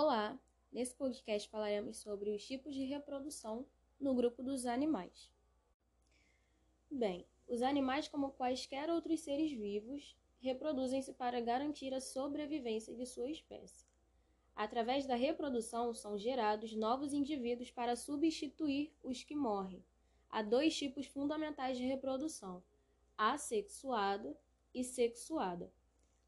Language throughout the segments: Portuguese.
Olá! Nesse podcast falaremos sobre os tipos de reprodução no grupo dos animais. Bem, os animais, como quaisquer outros seres vivos, reproduzem-se para garantir a sobrevivência de sua espécie. Através da reprodução são gerados novos indivíduos para substituir os que morrem. Há dois tipos fundamentais de reprodução: assexuada e sexuada.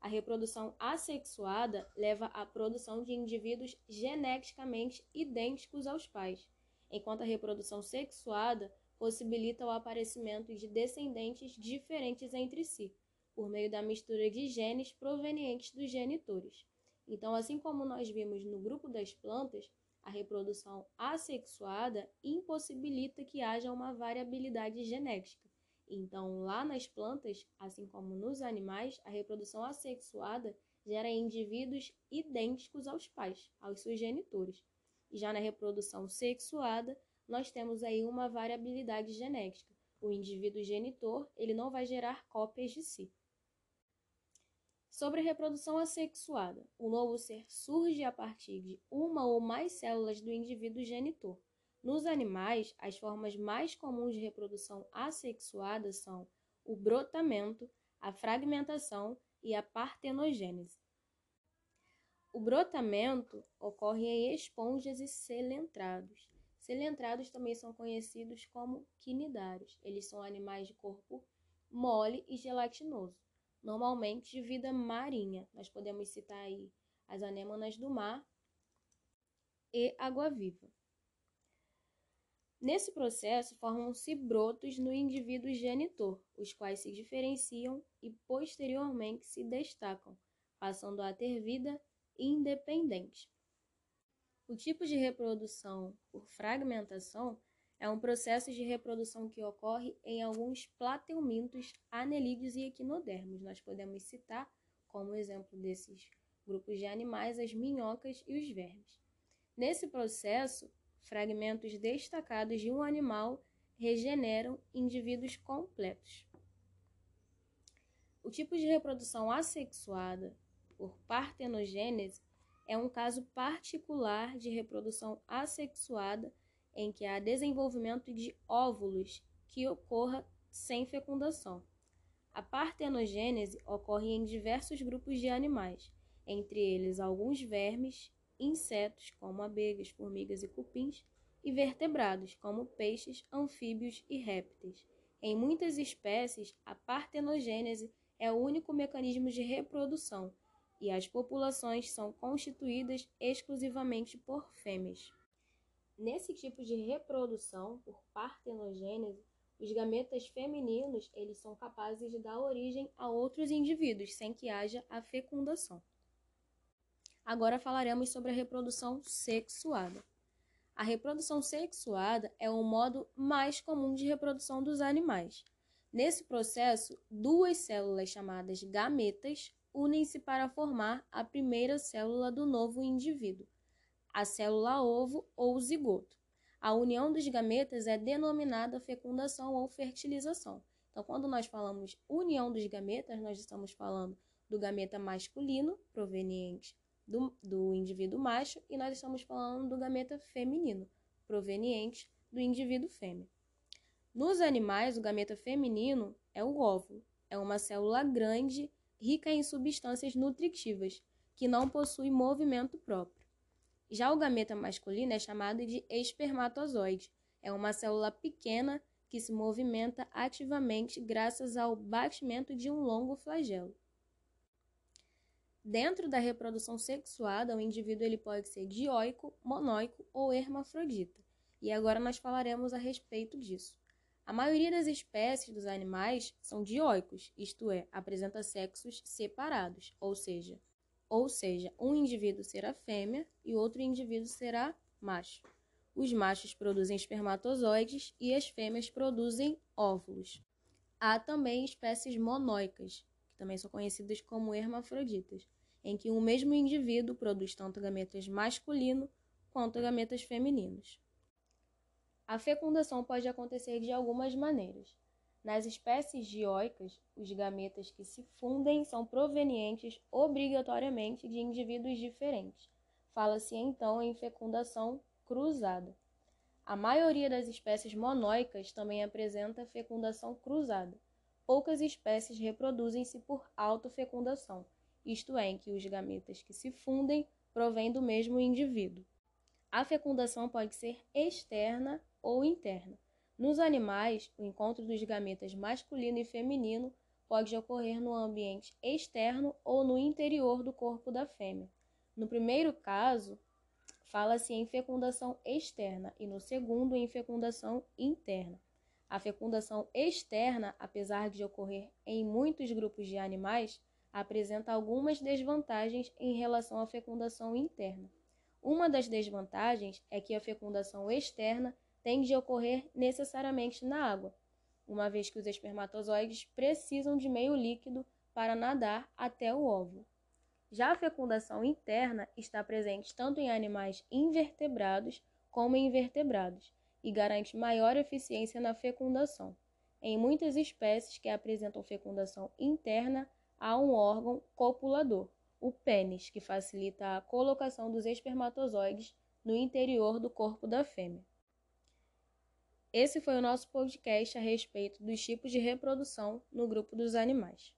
A reprodução assexuada leva à produção de indivíduos geneticamente idênticos aos pais, enquanto a reprodução sexuada possibilita o aparecimento de descendentes diferentes entre si, por meio da mistura de genes provenientes dos genitores. Então, assim como nós vimos no grupo das plantas, a reprodução assexuada impossibilita que haja uma variabilidade genética então, lá nas plantas, assim como nos animais, a reprodução assexuada gera indivíduos idênticos aos pais, aos seus genitores. E já na reprodução sexuada, nós temos aí uma variabilidade genética. O indivíduo genitor, ele não vai gerar cópias de si. Sobre a reprodução assexuada, o novo ser surge a partir de uma ou mais células do indivíduo genitor. Nos animais, as formas mais comuns de reprodução assexuada são o brotamento, a fragmentação e a partenogênese. O brotamento ocorre em esponjas e celentrados. Celentrados também são conhecidos como quinidários. Eles são animais de corpo mole e gelatinoso, normalmente de vida marinha. Nós podemos citar aí as anêmonas do mar e água-viva. Nesse processo, formam-se brotos no indivíduo genitor, os quais se diferenciam e posteriormente se destacam, passando a ter vida independente. O tipo de reprodução por fragmentação é um processo de reprodução que ocorre em alguns plateumintos, anelídeos e equinodermos. Nós podemos citar como exemplo desses grupos de animais as minhocas e os vermes. Nesse processo, fragmentos destacados de um animal regeneram indivíduos completos. O tipo de reprodução assexuada por partenogênese é um caso particular de reprodução assexuada em que há desenvolvimento de óvulos que ocorra sem fecundação. A partenogênese ocorre em diversos grupos de animais, entre eles alguns vermes insetos, como abelhas, formigas e cupins, e vertebrados, como peixes, anfíbios e répteis. Em muitas espécies, a partenogênese é o único mecanismo de reprodução e as populações são constituídas exclusivamente por fêmeas. Nesse tipo de reprodução por partenogênese, os gametas femininos eles são capazes de dar origem a outros indivíduos sem que haja a fecundação. Agora falaremos sobre a reprodução sexuada. A reprodução sexuada é o modo mais comum de reprodução dos animais. Nesse processo, duas células chamadas gametas unem-se para formar a primeira célula do novo indivíduo, a célula ovo ou zigoto. A união dos gametas é denominada fecundação ou fertilização. Então, quando nós falamos união dos gametas, nós estamos falando do gameta masculino, proveniente do, do indivíduo macho e nós estamos falando do gameta feminino, proveniente do indivíduo fêmea. Nos animais, o gameta feminino é o óvulo, é uma célula grande, rica em substâncias nutritivas, que não possui movimento próprio. Já o gameta masculino é chamado de espermatozoide, é uma célula pequena que se movimenta ativamente graças ao batimento de um longo flagelo. Dentro da reprodução sexuada, o indivíduo ele pode ser dioico, monóico ou hermafrodita. E agora nós falaremos a respeito disso. A maioria das espécies dos animais são dioicos, isto é, apresenta sexos separados, ou seja, ou seja, um indivíduo será fêmea e outro indivíduo será macho. Os machos produzem espermatozoides e as fêmeas produzem óvulos. Há também espécies monóicas, também são conhecidas como hermafroditas, em que um mesmo indivíduo produz tanto gametas masculino quanto gametas femininos. A fecundação pode acontecer de algumas maneiras. Nas espécies dioicas, os gametas que se fundem são provenientes obrigatoriamente de indivíduos diferentes. Fala-se então em fecundação cruzada. A maioria das espécies monóicas também apresenta fecundação cruzada. Poucas espécies reproduzem-se por autofecundação, isto é, em que os gametas que se fundem provêm do mesmo indivíduo. A fecundação pode ser externa ou interna. Nos animais, o encontro dos gametas masculino e feminino pode ocorrer no ambiente externo ou no interior do corpo da fêmea. No primeiro caso, fala-se em fecundação externa e no segundo em fecundação interna. A fecundação externa, apesar de ocorrer em muitos grupos de animais, apresenta algumas desvantagens em relação à fecundação interna. Uma das desvantagens é que a fecundação externa tem de ocorrer necessariamente na água, uma vez que os espermatozoides precisam de meio líquido para nadar até o óvulo. Já a fecundação interna está presente tanto em animais invertebrados como em invertebrados e garante maior eficiência na fecundação. Em muitas espécies que apresentam fecundação interna, há um órgão copulador, o pênis, que facilita a colocação dos espermatozoides no interior do corpo da fêmea. Esse foi o nosso podcast a respeito dos tipos de reprodução no grupo dos animais.